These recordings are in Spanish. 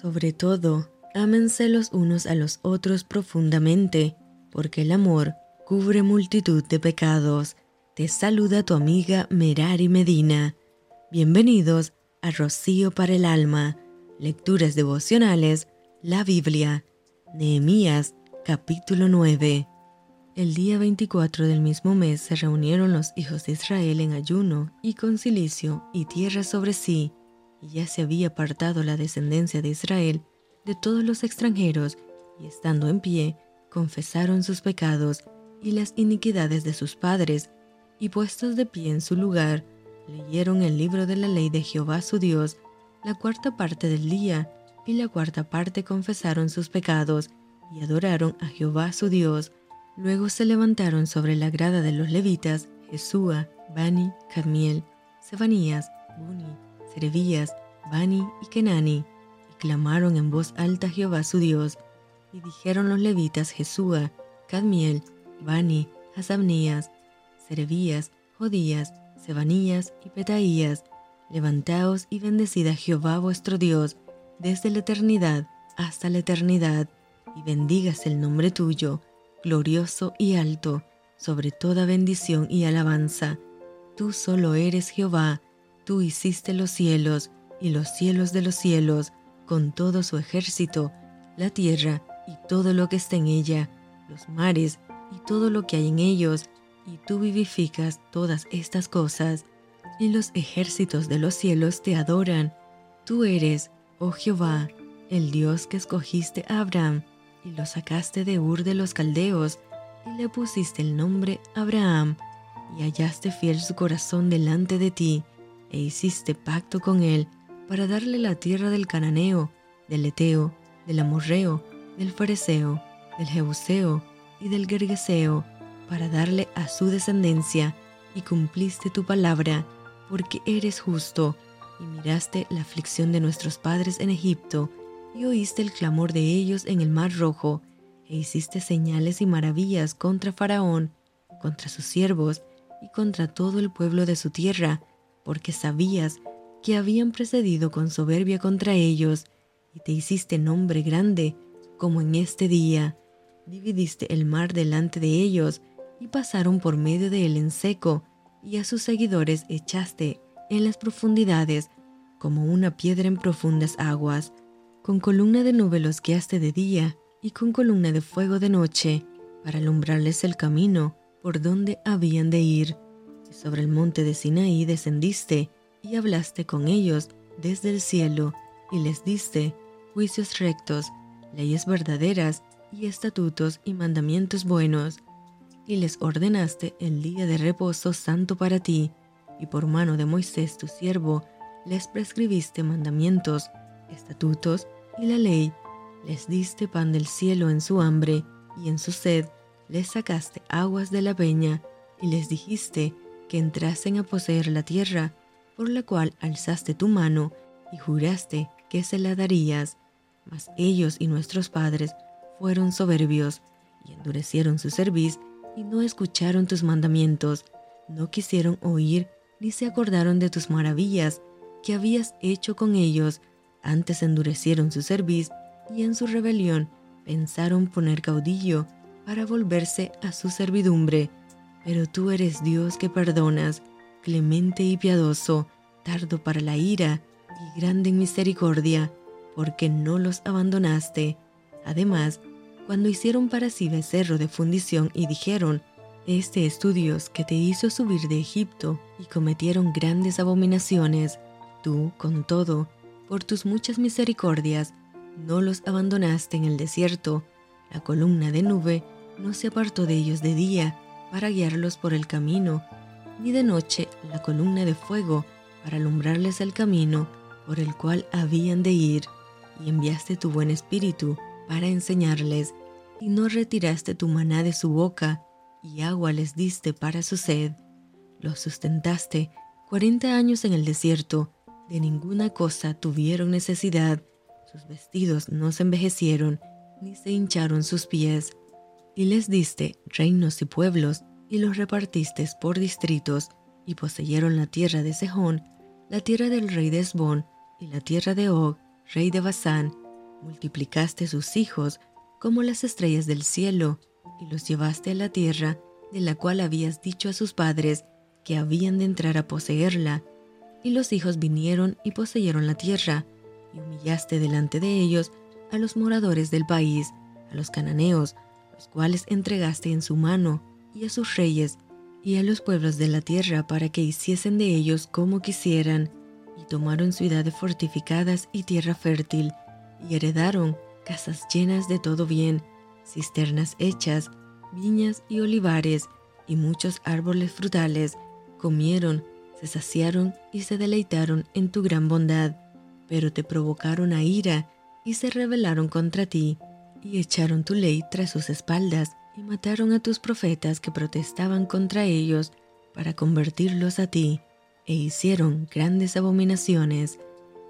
Sobre todo, ámense los unos a los otros profundamente, porque el amor cubre multitud de pecados. Te saluda tu amiga Merari Medina. Bienvenidos a Rocío para el Alma, Lecturas Devocionales, la Biblia, Nehemías, capítulo 9. El día 24 del mismo mes se reunieron los hijos de Israel en ayuno y con silicio y tierra sobre sí, y ya se había apartado la descendencia de Israel de todos los extranjeros, y estando en pie, confesaron sus pecados y las iniquidades de sus padres, y puestos de pie en su lugar, leyeron el libro de la ley de Jehová su Dios, la cuarta parte del día, y la cuarta parte confesaron sus pecados, y adoraron a Jehová su Dios. Luego se levantaron sobre la grada de los levitas, Jesúa, Bani, Cadmiel, Sebanías, Buni, Serebías, Bani y Kenani, y clamaron en voz alta a Jehová su Dios, y dijeron los levitas Jesúa, Cadmiel, Bani, Hasabnías, Serebías, Jodías, Sebanías y Petaías, levantaos y bendecid a Jehová vuestro Dios desde la eternidad hasta la eternidad, y bendigas el nombre tuyo, glorioso y alto, sobre toda bendición y alabanza. Tú solo eres Jehová, tú hiciste los cielos y los cielos de los cielos, con todo su ejército, la tierra y todo lo que está en ella, los mares y todo lo que hay en ellos, y tú vivificas todas estas cosas, y los ejércitos de los cielos te adoran. Tú eres, oh Jehová, el Dios que escogiste a Abraham, y lo sacaste de Ur de los Caldeos, y le pusiste el nombre Abraham, y hallaste fiel su corazón delante de ti, e hiciste pacto con él, para darle la tierra del Cananeo, del Eteo, del Amorreo, del Fareseo, del Jebuseo y del Gergeseo, para darle a su descendencia, y cumpliste tu palabra, porque eres justo, y miraste la aflicción de nuestros padres en Egipto, y oíste el clamor de ellos en el mar rojo, e hiciste señales y maravillas contra Faraón, contra sus siervos, y contra todo el pueblo de su tierra, porque sabías que habían precedido con soberbia contra ellos, y te hiciste nombre grande, como en este día. Dividiste el mar delante de ellos, y pasaron por medio de él en seco, y a sus seguidores echaste en las profundidades, como una piedra en profundas aguas. Con columna de nube los guiaste de día, y con columna de fuego de noche, para alumbrarles el camino por donde habían de ir. Y sobre el monte de Sinaí descendiste, y hablaste con ellos desde el cielo, y les diste juicios rectos, leyes verdaderas, y estatutos y mandamientos buenos, y les ordenaste el día de reposo santo para ti, y por mano de Moisés tu siervo, les prescribiste mandamientos, estatutos y la ley, les diste pan del cielo en su hambre, y en su sed les sacaste aguas de la peña, y les dijiste que entrasen a poseer la tierra, por la cual alzaste tu mano, y juraste que se la darías. Mas ellos y nuestros padres fueron soberbios, y endurecieron su cerviz, y no escucharon tus mandamientos, no quisieron oír, ni se acordaron de tus maravillas que habías hecho con ellos, antes endurecieron su cerviz, y en su rebelión pensaron poner caudillo para volverse a su servidumbre. Pero tú eres Dios que perdonas, clemente y piadoso, tardo para la ira y grande en misericordia, porque no los abandonaste. Además, cuando hicieron para sí becerro de fundición y dijeron, Este es tu Dios que te hizo subir de Egipto, y cometieron grandes abominaciones, tú, con todo, por tus muchas misericordias, no los abandonaste en el desierto, la columna de nube no se apartó de ellos de día para guiarlos por el camino, ni de noche la columna de fuego para alumbrarles el camino por el cual habían de ir, y enviaste tu buen espíritu para enseñarles, y no retiraste tu maná de su boca, y agua les diste para su sed. Los sustentaste cuarenta años en el desierto, de ninguna cosa tuvieron necesidad, sus vestidos no se envejecieron, ni se hincharon sus pies, y les diste reinos y pueblos, y los repartiste por distritos, y poseyeron la tierra de Sejón, la tierra del rey de Esbón, y la tierra de Og, rey de Basán, multiplicaste sus hijos como las estrellas del cielo, y los llevaste a la tierra de la cual habías dicho a sus padres que habían de entrar a poseerla. Y los hijos vinieron y poseyeron la tierra, y humillaste delante de ellos a los moradores del país, a los cananeos, los cuales entregaste en su mano, y a sus reyes, y a los pueblos de la tierra para que hiciesen de ellos como quisieran, y tomaron ciudades fortificadas y tierra fértil, y heredaron casas llenas de todo bien, cisternas hechas, viñas y olivares, y muchos árboles frutales, comieron, se saciaron y se deleitaron en tu gran bondad, pero te provocaron a ira y se rebelaron contra ti, y echaron tu ley tras sus espaldas, y mataron a tus profetas que protestaban contra ellos para convertirlos a ti, e hicieron grandes abominaciones.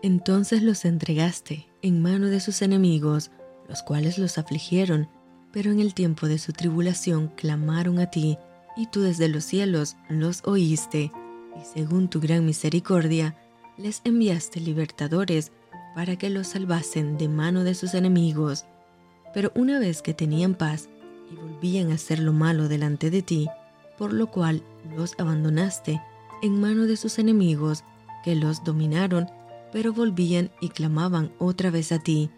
Entonces los entregaste en mano de sus enemigos, los cuales los afligieron, pero en el tiempo de su tribulación clamaron a ti, y tú desde los cielos los oíste, y según tu gran misericordia, les enviaste libertadores para que los salvasen de mano de sus enemigos. Pero una vez que tenían paz y volvían a hacer lo malo delante de ti, por lo cual los abandonaste en mano de sus enemigos, que los dominaron, pero volvían y clamaban otra vez a ti,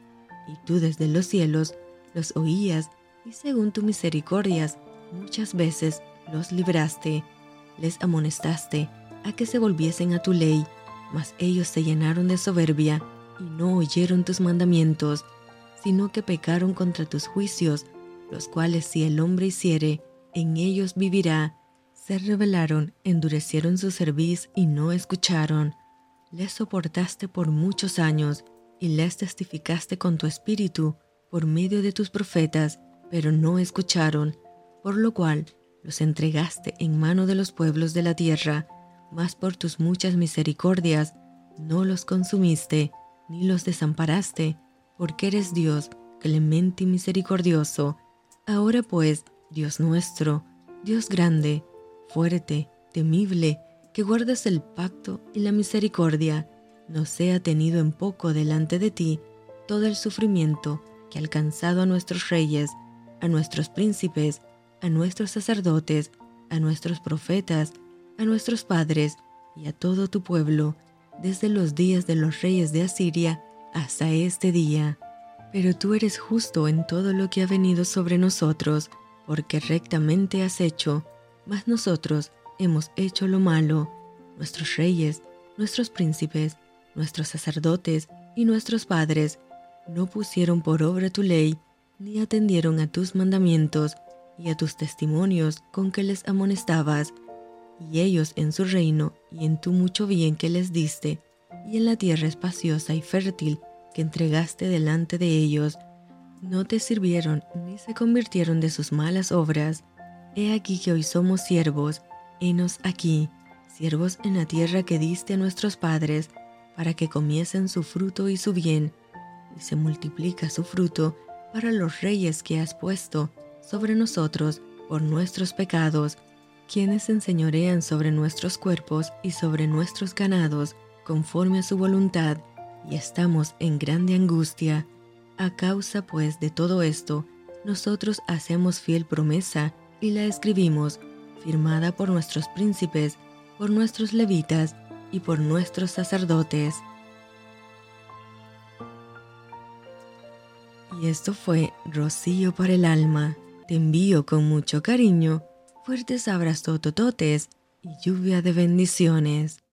y tú desde los cielos los oías, y según tu misericordias muchas veces los libraste, les amonestaste a que se volviesen a tu ley, mas ellos se llenaron de soberbia y no oyeron tus mandamientos, sino que pecaron contra tus juicios, los cuales si el hombre hiciere, en ellos vivirá. Se rebelaron, endurecieron su cerviz y no escucharon. Les soportaste por muchos años y les testificaste con tu espíritu por medio de tus profetas, pero no escucharon, por lo cual los entregaste en mano de los pueblos de la tierra, mas por tus muchas misericordias no los consumiste, ni los desamparaste, porque eres Dios clemente y misericordioso. Ahora pues, Dios nuestro, Dios grande, fuerte, temible, que guardas el pacto y la misericordia, no sea tenido en poco delante de ti todo el sufrimiento que ha alcanzado a nuestros reyes, a nuestros príncipes, a nuestros sacerdotes, a nuestros profetas, a nuestros padres y a todo tu pueblo, desde los días de los reyes de Asiria hasta este día. Pero tú eres justo en todo lo que ha venido sobre nosotros, porque rectamente has hecho, mas nosotros hemos hecho lo malo. Nuestros reyes, nuestros príncipes, nuestros sacerdotes y nuestros padres no pusieron por obra tu ley, ni atendieron a tus mandamientos y a tus testimonios con que les amonestabas, y ellos en su reino y en tu mucho bien que les diste, y en la tierra espaciosa y fértil que entregaste delante de ellos, no te sirvieron ni se convirtieron de sus malas obras. He aquí que hoy somos siervos, henos aquí, siervos en la tierra que diste a nuestros padres, para que comiesen su fruto y su bien, y se multiplica su fruto para los reyes que has puesto sobre nosotros por nuestros pecados, quienes enseñorean sobre nuestros cuerpos y sobre nuestros ganados, conforme a su voluntad, y estamos en grande angustia. A causa pues de todo esto, nosotros hacemos fiel promesa y la escribimos, firmada por nuestros príncipes, por nuestros levitas y por nuestros sacerdotes. Y esto fue Rocío para el alma. Te envío con mucho cariño, fuertes abrazos tototes y lluvia de bendiciones.